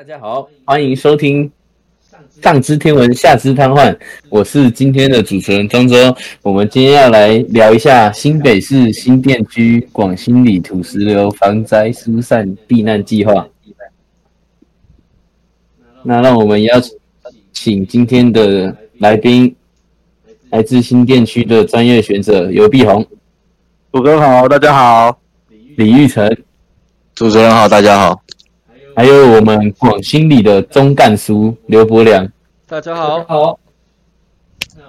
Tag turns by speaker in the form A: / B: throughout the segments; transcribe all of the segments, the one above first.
A: 大家好，欢迎收听上知天文下知瘫痪，我是今天的主持人庄周。我们今天要来聊一下新北市新店区广兴里土石流防灾疏散避难计划。那让我们邀请今天的来宾，来自新店区的专业学者尤碧红、
B: 主持人好，大家好。
A: 李玉成，
C: 主持人好，大家好。
A: 还有我们广兴里的中干叔刘伯良，
D: 大家好。
A: 好。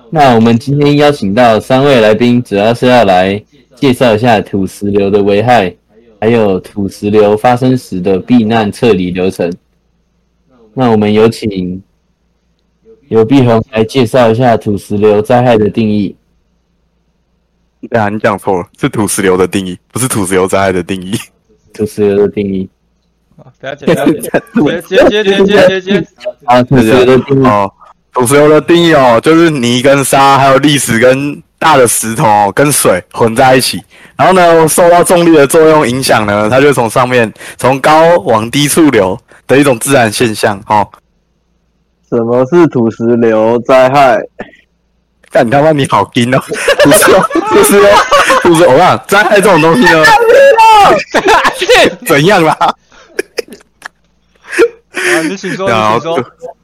A: 那我们今天邀请到三位来宾，主要是要来介绍一下土石流的危害，还有土石流发生时的避难撤离流程。那我们有请刘碧红来介绍一下土石流灾害的定义。
B: 对啊，你讲错了，是土石流的定义，不是土石流灾害的定义。
A: 土石流的定义。
D: 不要剪，不要剪，接接接接接接
A: 啊！土石流的定义
B: 哦，土石流的定义哦，就是泥跟沙，还有砾石跟大的石头跟水混在一起，然后呢，受到重力的作用影响呢，它就从上面从高往低处流的一种自然现象哦。
C: 什么是土石流灾害？
B: 干他妈你好阴哦！土石流，土石流，土石流啊！灾害这种东西呢？怎样啦？
D: 啊，你请说，你请说。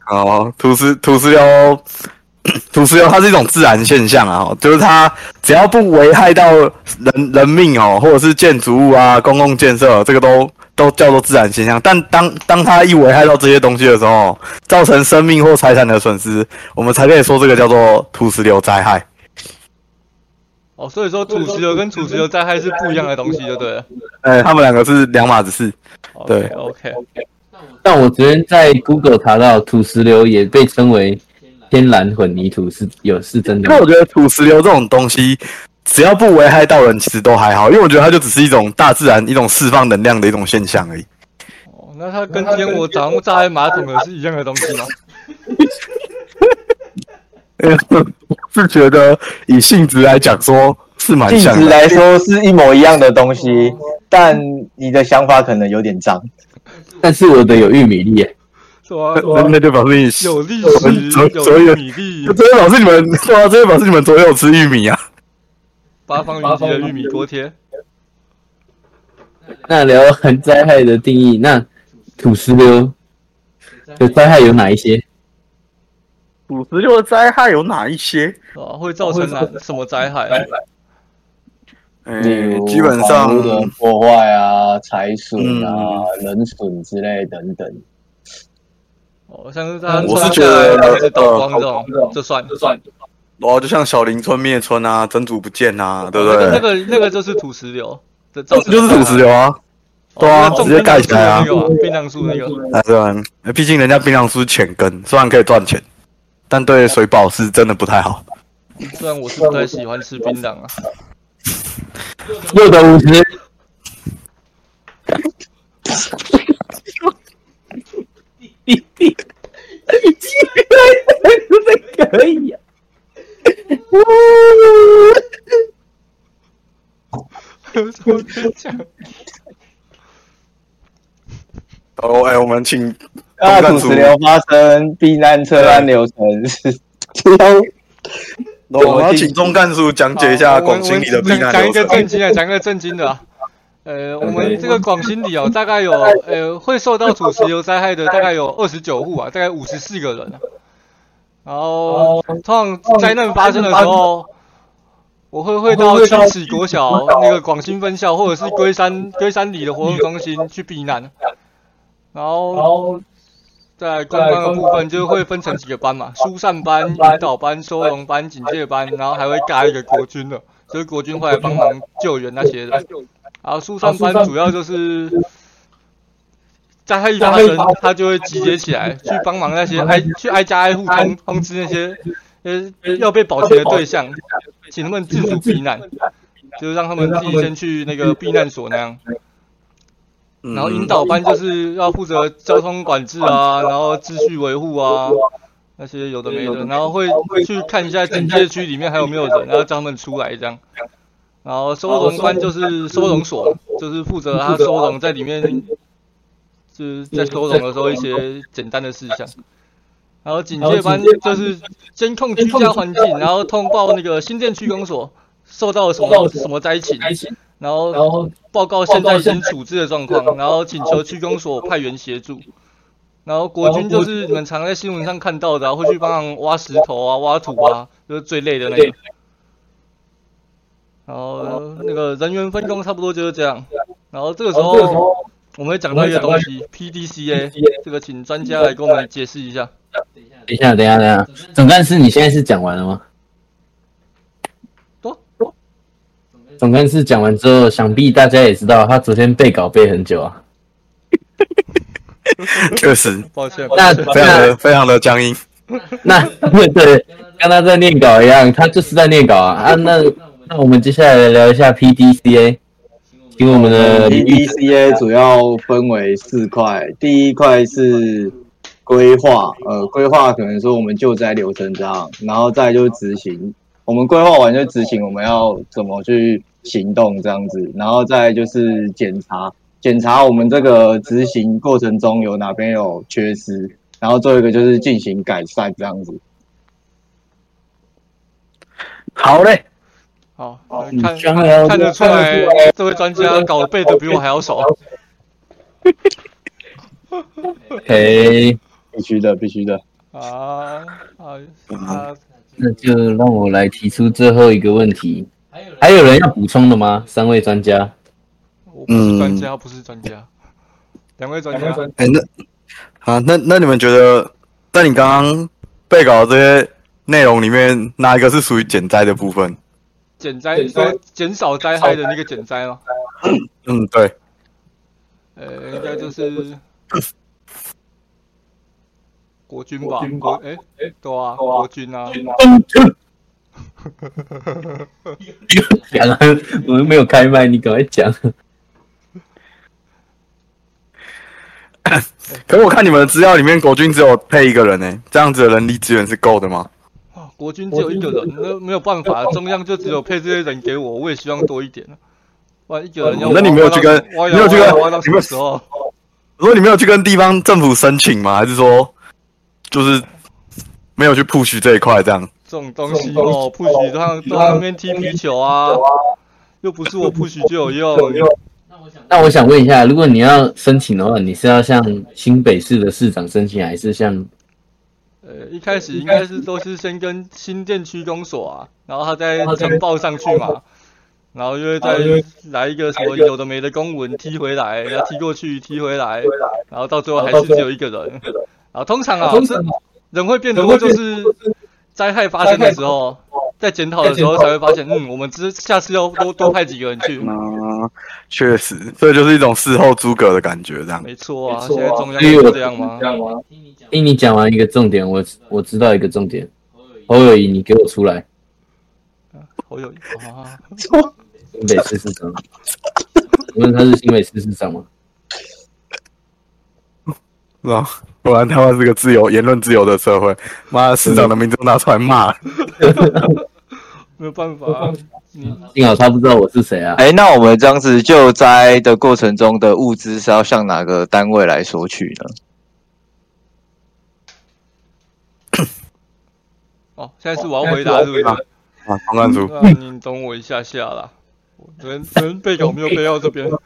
B: 哦，土石土石流，土石流它是一种自然现象啊，就是它只要不危害到人人命哦，或者是建筑物啊、公共建设，这个都都叫做自然现象。但当当它一危害到这些东西的时候，造成生命或财产的损失，我们才可以说这个叫做土石流灾害。
D: 哦，所以说土石流跟土石流灾害是不一样的东西，就对了。
B: 哎，他们两个是两码子事。对
D: OK。
A: 但我昨天在 Google 查到土石流也被称为天然混凝土，是有是真的。
B: 那我觉得土石流这种东西，只要不危害到人，其实都还好。因为我觉得它就只是一种大自然一种释放能量的一种现象而已。
D: 哦，那它跟今天我早上炸马桶的是一样的东西吗？
B: 是觉得以性质来讲，说是蛮
C: 性质来说是一模一样的东西，但你的想法可能有点脏。
A: 但是我的有玉米粒，
B: 那那就表示你
D: 有历史，
B: 有
D: 玉米粒。
B: 这就表示你们，对啊，这就表示你们昨天有吃玉米啊。
D: 八方云集的玉米锅贴。
A: 那聊完灾害的定义，那土石流的灾害有哪一些？
B: 土石流的灾害有哪一些？
D: 啊，会造成哪什么灾害？
C: 例
B: 基本上
C: 的破坏啊、财损啊、人损之类等等。
D: 哦，像是他
B: 我是觉得
D: 是倒光这种，这算这算。
B: 哦，就像小林村灭村啊，真主不见啊，对不对？
D: 那个那个就是土石流，
B: 这就是土石流啊。对啊，直接盖起来啊。
D: 槟榔树那个。
B: 啊，对啊，毕竟人家槟榔树浅根，虽然可以赚钱，但对水保是真的不太好。
D: 虽然我是不太喜欢吃槟榔啊。
A: 六的五十，你你你，居然可以呀！
B: 哦，哎，我们请
C: 啊，土石流发生避难车辆流程。是
B: 我们要请中干叔讲解一下广兴里的避难
D: 讲一个震惊的，讲一个震惊的。呃，我们这个广兴里哦，大概有呃会受到土石流灾害的，大概有二十九户啊，大概五十四个人。然后，通常灾难发生的时候，我会会到七尺国小那个广兴分校，或者是龟山龟山里的活动中心去避难。然后。在公班的部分，就会分成几个班嘛，疏散班、引导班、收容班、警戒班，然后还会加一个国军的，所以国军会来帮忙救援那些的。然后疏散班主要就是灾害一发生，他就会集结起来去帮忙那些挨去挨家挨户通通知那些呃要被保全的对象，请他们自主避难，就是让他们自己先去那个避难所那样。然后引导班就是要负责交通管制啊，然后秩序维护啊，那些有的没的，然后会去看一下警戒区里面还有没有人，然后叫他们出来这样。然后收容班就是收容所，就是负责他收容在里面就是在收容的时候一些简单的事项。然后警戒班就是监控居家环境，然后通报那个新店区公所受到了什么什么灾情，然后然后报告现在已经处置的状况，然后请求区公所派员协助。然后国军就是你们常在新闻上看到的、啊，会去帮忙挖石头啊、挖土啊，就是最累的那个。然后那个人员分工差不多就是这样。然后这个时候我们会讲到一个东西，PDCA，这个请专家来给我们解释一下。
A: 等一下，等一下，等一下，总干事，你现在是讲完了吗？总干事讲完之后，想必大家也知道，他昨天背稿背很久啊。
B: 确实
D: 抱歉，
A: 那
B: 非常的非常的僵硬。
A: 那对，跟他在念稿一样，他就是在念稿啊啊。那那我们接下来来聊一下 PDCA，请我们的
C: PDCA 主要分为四块，第一块是规划，呃，规划可能说我们救灾流程这样，然后再就是执行，我们规划完就执行，我们要怎么去行动这样子，然后再就是检查，检查我们这个执行过程中有哪边有缺失，然后最后一个就是进行改善这样子。
B: 好嘞，
D: 好，
A: 你
D: 看看得出来，这位专家稿背的比我还要熟。
A: OK，
C: 必须的，必须的。
D: 啊啊啊！
A: 那就让我来提出最后一个问题，还有人要补充的吗？三位专家，
D: 我不是专家，不是专家，两位专家，
B: 哎、那啊，那那你们觉得，在你刚刚背稿的这些内容里面，哪一个是属于减灾的部分？
D: 减灾说减少灾害的那个减灾吗？
B: 嗯，对，
D: 呃，应该就是国军吧？国哎哎，对啊，国军啊。
A: 讲啊，我们没有开麦，你赶快讲。
B: 可是我看你们的资料里面，国军只有配一个人呢，这样子的人力资源是够的吗？
D: 啊，国军只有一个人，那没有办法，中央就只有配这些人给我，我也希望多一点啊。不然一个人要
B: 那你没有去跟没有去跟
D: 挖到什么时候？
B: 我说你没有去跟地方政府申请吗？还是说，就是没有去 push 这一块这样？
D: 这种东西哦，不许都让都在那边踢皮球啊，又不是我不许就有用。
A: 那我想问一下，如果你要申请的话，你是要向新北市的市长申请，还是向
D: 呃，一开始应该是都是先跟新店区公所啊，然后他再呈报上去嘛，然后就会再来一个什么有的没的公文踢回来，然后踢过去踢回来，然后到最后还是只有一个人。然后通常啊，这人会变多，就是灾害发生的时候，在检讨的时候才会发现，嗯，我们之下次要多多派几个人去。
B: 嗯，确实，这就是一种事后诸葛的感觉，这样。
D: 没错啊，现在中央就是这样吗？
A: 听你讲完一个重点，我我知道一个重点。侯友谊，你给我出来，
D: 好有啊，
A: 新北市市长。请问他是新北市市长吗？
B: 是吧？不然台湾是个自由言论自由的社会，妈的，市长的名字都拿出来骂。
D: 没有办法，你
A: 幸好他不知道我是谁啊。
C: 哎，那我们这样子救灾的过程中的物资是要向哪个单位来索取呢？
D: 哦，现在是我要回答是不是？
B: 啊，方案组，
D: 那你等我一下下啦，我昨天昨天背稿没有背到这边。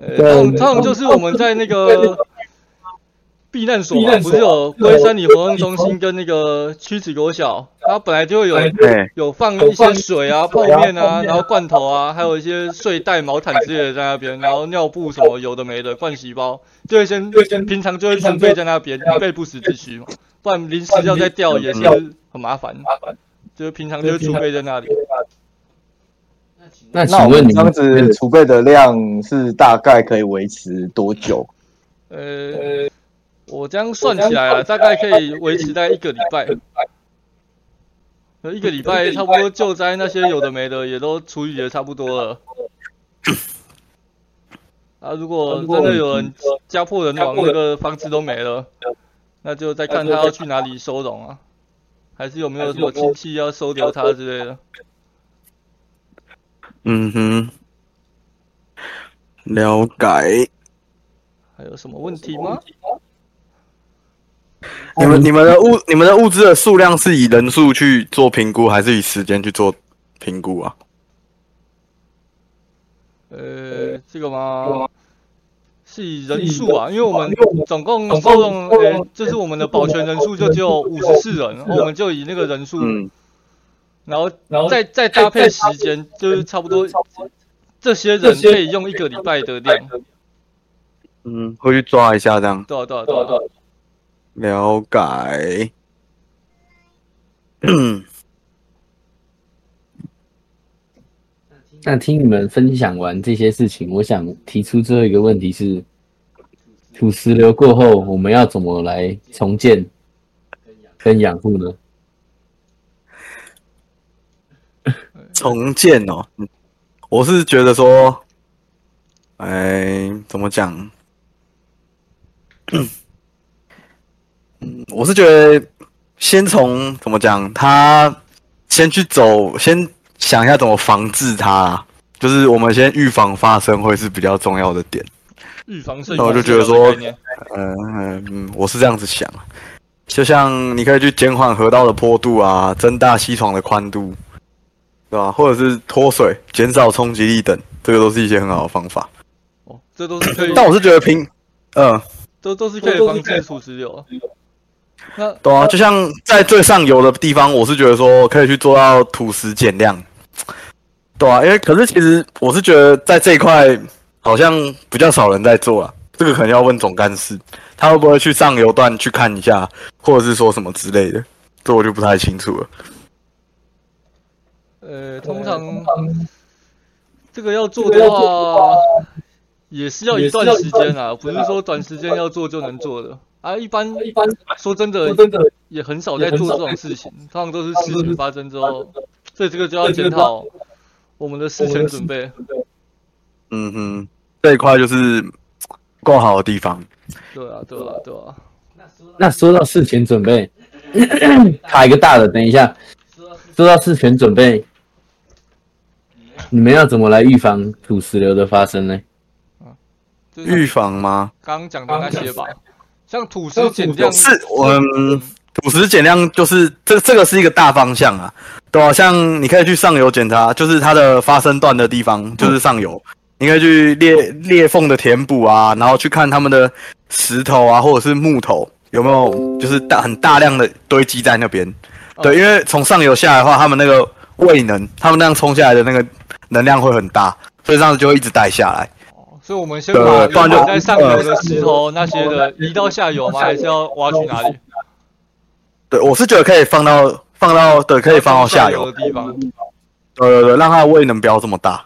D: 呃，通常就是我们在那个避难所嘛，不是有龟山里活动中心跟那个屈子国小，它本来就会有，有放一些水啊、泡面啊，然后罐头啊，还有一些睡袋、毛毯之类的在那边，然后尿布什么有的没的，盥洗包，就会先平常就会储备在那边，以备不时之需嘛，不然临时要再调也是很麻烦，就是平常就会储备在那里。
A: 那
C: 那我们
A: 请问你
C: 这样子储备的量是大概可以维持多久？
D: 呃，我这样算起来啊，大概可以维持大概一个礼拜。呃一个礼拜差不多救灾那些有的没的也都处理的差不多了。啊，如果真的有人家破人亡，那个房子都没了，那就再看他要去哪里收容啊，还是有没有什么亲戚要收留他之类的。
B: 嗯哼。了解。
D: 还有什么问题吗？
B: 你们你们的物你们的物资的数量是以人数去做评估，还是以时间去做评估啊？
D: 呃，这个吗？是以人数啊，因为我们总共收容，呃，就是我们的保全人数就只有五十四人，然后我们就以那个人数，
B: 嗯，
D: 然后然后再再搭配时间，就是差不多这些人可以用一个礼拜的量。
B: 嗯，回去抓一下这样。
D: 对啊对啊对啊对啊。
B: 了解。嗯，
A: 那听你们分享完这些事情，我想提出最后一个问题是：土石流过后，我们要怎么来重建跟养护呢？
B: 重建哦，我是觉得说，哎，怎么讲？嗯，我是觉得先从怎么讲，他先去走，先想一下怎么防治它，就是我们先预防发生会是比较重要的点。
D: 预防是，
B: 那我就觉得说，嗯嗯，我是这样子想，就像你可以去减缓河道的坡度啊，增大溪床的宽度，对吧？或者是脱水、减少冲击力等，这个都是一些很好的方法。
D: 哦，这都是可以。
B: 但我是觉得平，嗯，
D: 都都是可以防治土石流。
B: 那对啊，就像在最上游的地方，我是觉得说可以去做到土石减量，对啊，因为可是其实我是觉得在这一块好像比较少人在做啊，这个可能要问总干事，他会不会去上游段去看一下，或者是说什么之类的，这我就不太清楚了。
D: 呃，通常这个要做的话，也是要一段时间啊，不是说短时间要做就能做的。啊，一般一般说真的，真的也很少在做这种事情，通常都是事情发生之后，所以这个就要检讨我们的事前准备。
B: 嗯哼，这一块就是够好的地方。
D: 对啊，对啊，对啊。
A: 那说到事前准备，卡一个大的，等一下，说到事前准备，你们要怎么来预防土石流的发生呢？
B: 预防吗？
D: 刚刚讲的那些吧。像土石减量
B: 是，嗯，土石减量就是这这个是一个大方向啊，对吧？像你可以去上游检查，就是它的发生段的地方，就是上游，你可以去裂裂缝的填补啊，然后去看他们的石头啊，或者是木头有没有就是大很大量的堆积在那边。对，因为从上游下来的话，他们那个位能，他们那样冲下来的那个能量会很大，所以这样子就会一直带下来。
D: 所以我们先把原本在上游的石头那些的移到下游吗？还是要挖去哪里？
B: 对，我是觉得可以放到放到对，可以放到下游
D: 的地方。
B: 对对对，让它的位能不要这么大。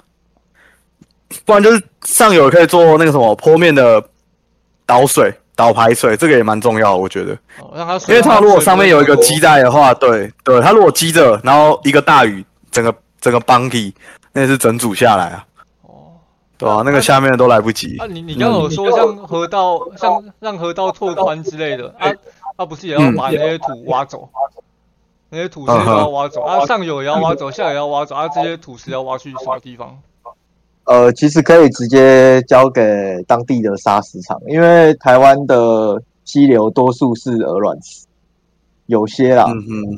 B: 不然就是上游可以做那个什么坡面的导水、导排水，这个也蛮重要，我觉得。
D: 让它，
B: 因为它如果上面有一个积带的话，对对，它如果积着，然后一个大雨，整个整个邦体那是整组下来啊。哦对啊，那个下面都来不及。
D: 啊，你你刚有说像河道，像让河道拓宽之类的，啊，啊不是也要把那些土挖走，那些土石要挖走，啊上游也要挖走，下游也要挖走，啊这些土石要挖去什么地方？
C: 呃，其实可以直接交给当地的砂石厂，因为台湾的溪流多数是鹅卵石，有些啦，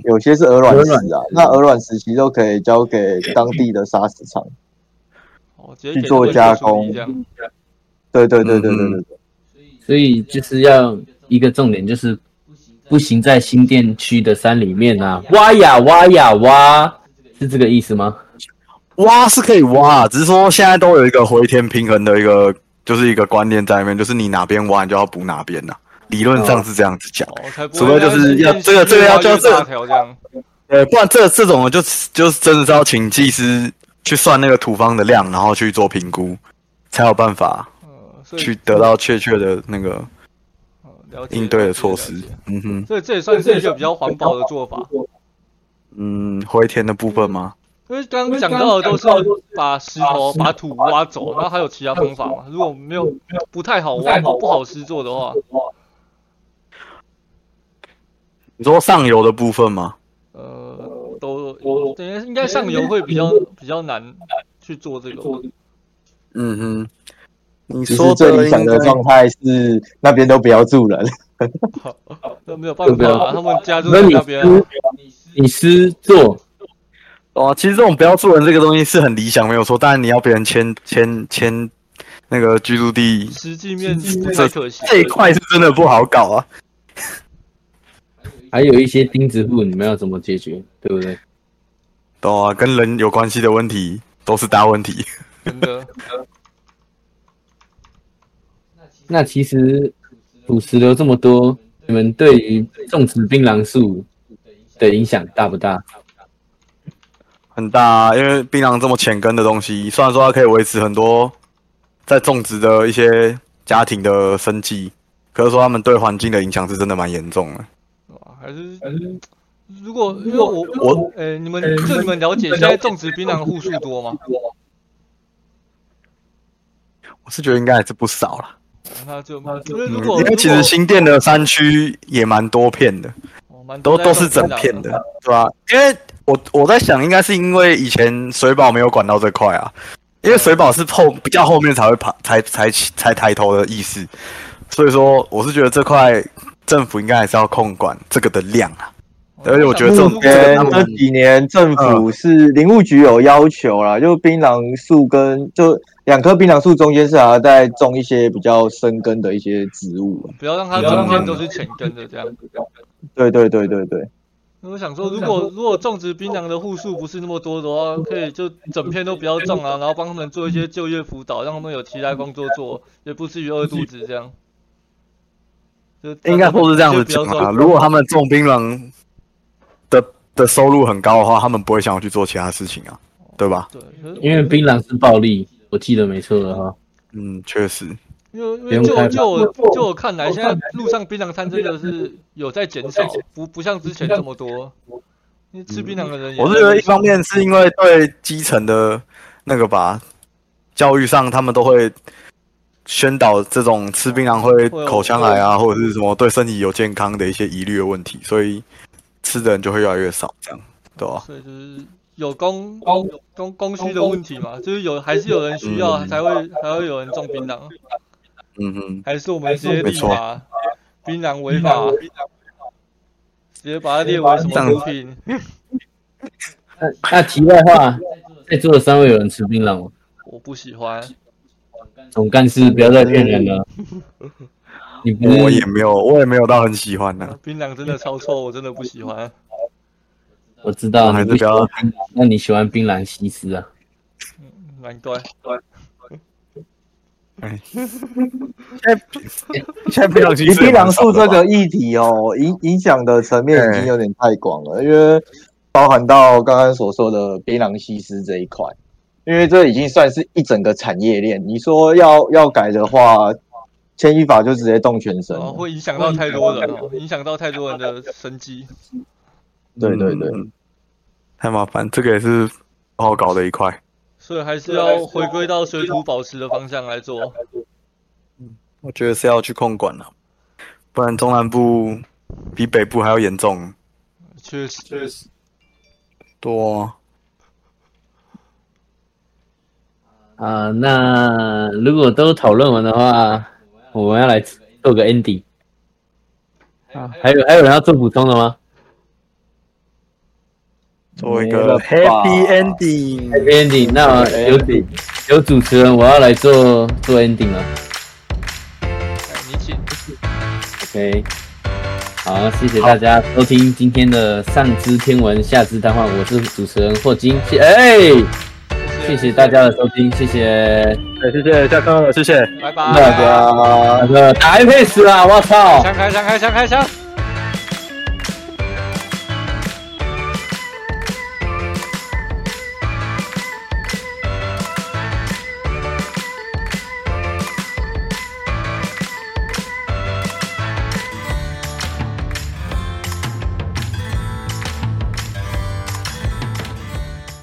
C: 有些是鹅卵石啊，那鹅卵石其实都可以交给当地的砂石厂。
D: 去
C: 做加工，对对对对对对对，
A: 所以就是要一个重点，就是不行在新店区的山里面啊，挖呀挖呀挖，是这个意思吗？
B: 挖是可以挖，只是说现在都有一个回填平衡的一个，就是一个观念在里面，就是你哪边挖，你就要补哪边呐。理论上是这样子讲，除了就是要这个这个要就这，呃，不然这这种就就是真的是要请技师。去算那个土方的量，然后去做评估，才有办法去得到确切的那个应对的措施。嗯哼，
D: 所以这也算是一个比较环保的做法。
B: 嗯，回填的部分吗？
D: 因为刚刚讲到的都是把石头、把土挖走，然后还有其他方法吗？如果没有不太好挖、不好施做的话，
B: 你说上游的部分吗？
D: 呃。都我等于应该上游会比较比较难去做这个。
B: 嗯哼，你说
C: 最理想的状态是那边都不要住人，
D: 那没有办法啊，他们家住
A: 那你
D: 在那边啊，
A: 你师做，
B: 哦，其实这种不要住人这个东西是很理想，没有错。当然你要别人签签签那个居住地，
D: 实际面
B: 这
D: 太可惜。
B: 这一块是真的不好搞啊。
A: 还有一些钉子户，你们要怎么解决，对不对？
B: 懂啊，跟人有关系的问题都是大问题。
D: 真的，
A: 那其实土石流这么多，你们对于种植槟榔树的影响大不大？
B: 很大、啊，因为槟榔这么浅根的东西，虽然说它可以维持很多在种植的一些家庭的生计，可是说他们对环境的影响是真的蛮严重的。
D: 哇还是如果如果我
B: 我
D: 呃，你们就你们了解，现在种植槟榔的户数多吗？
B: 我是觉得应该还是不少啦，
D: 那就因为
B: 嗯
D: 如果
B: 因为其实新店的山区也蛮多片的，都都是整片的，对吧、因为我我在想，应该是因为以前水保没有管到这块啊，因为水保是后比较后面才会爬才才才抬头的意思，所以说我是觉得这块政府应该还是要控管这个的量啊。而且我觉得这种
D: 如果
B: 这个
C: 前这几年政府是林务局有要求啦，就槟榔树跟就两棵槟榔树中间是还要再种一些比较深根的一些植物啊。
D: 不要让它整片都是浅根的这样子。
C: 对对对对对，
D: 我想说，如果如果种植槟榔的户数不是那么多的话，可以就整片都不要种啊，然后帮他们做一些就业辅导，让他们有其他工作做，也不至于饿肚子这样。就
B: 应该说是这样子讲啊。如果他们种槟榔的的收入很高的话，他们不会想要去做其他事情啊，对吧？
D: 对，
A: 因为槟榔是暴利，我记得没错的哈。
B: 嗯，确实。
D: 因为因为就就我就我看来，现在路上槟榔摊真的是有在减少，不不像之前这么多。因为吃槟榔的人也
B: 我是觉得一方面是因为对基层的那个吧，教育上他们都会宣导这种吃槟榔会口腔癌啊，或者是什么对身体有健康的一些疑虑的问题，所以吃的人就会越来越少，这样对吧？
D: 所以就是有供供供需的问题嘛，就是有还是有人需要
B: 嗯
D: 才会才会有人种槟榔，
B: 嗯哼，
D: 还是我们直接
B: 没错
D: 立法槟榔违法，直接把它列为什么品？
A: 那那题外话，在座的三位有人吃槟榔吗？
D: 我不喜欢，
A: 总干事不要再骗人了。你不
B: 我也没有，我也没有到很喜欢呢、
D: 槟榔真的超臭，我真的不喜欢。
A: 我知道
B: 还是不要
A: 你不喜欢槟，那你喜欢槟榔西施啊？
D: 难怪，
B: 现在槟榔其
C: 其
B: 实
C: 槟榔树这个议题哦，影影响的层面已经有点太广了，因为包含到刚刚所说的槟榔西施这一块，因为这已经算是一整个产业链。你说要要改的话，牵一法就直接动全身
D: 会影响到太多人哦，影响到太多人的生计。
C: 对对对，
B: 嗯太麻烦，这个也是不好搞的一块。
D: 所以还是要回归到水土保持的方向来做。
B: 我觉得是要去控管了，不然中南部比北部还要严重。
D: 确实，确实。
B: 多、啊，
A: 啊，那如果都讨论完的话，我们要来做个 ending 啊。还有还有人要做补充的吗
B: 做一个
C: 没了吧
B: happy ending，happy。
A: ？ending，那有主有主持人，我要来做做 ending 了。
D: 哎，你请。
A: OK，好，谢谢大家收听今天的上知天文下知谈话，我是主持人霍金，谢哎，谢谢大家的收听，谢谢
B: 哎，谢谢，下课了，谢谢。
D: 拜
A: 大
D: 拜。
A: 家，那个打 iPad 啦，我操！
D: 枪开枪开枪开枪！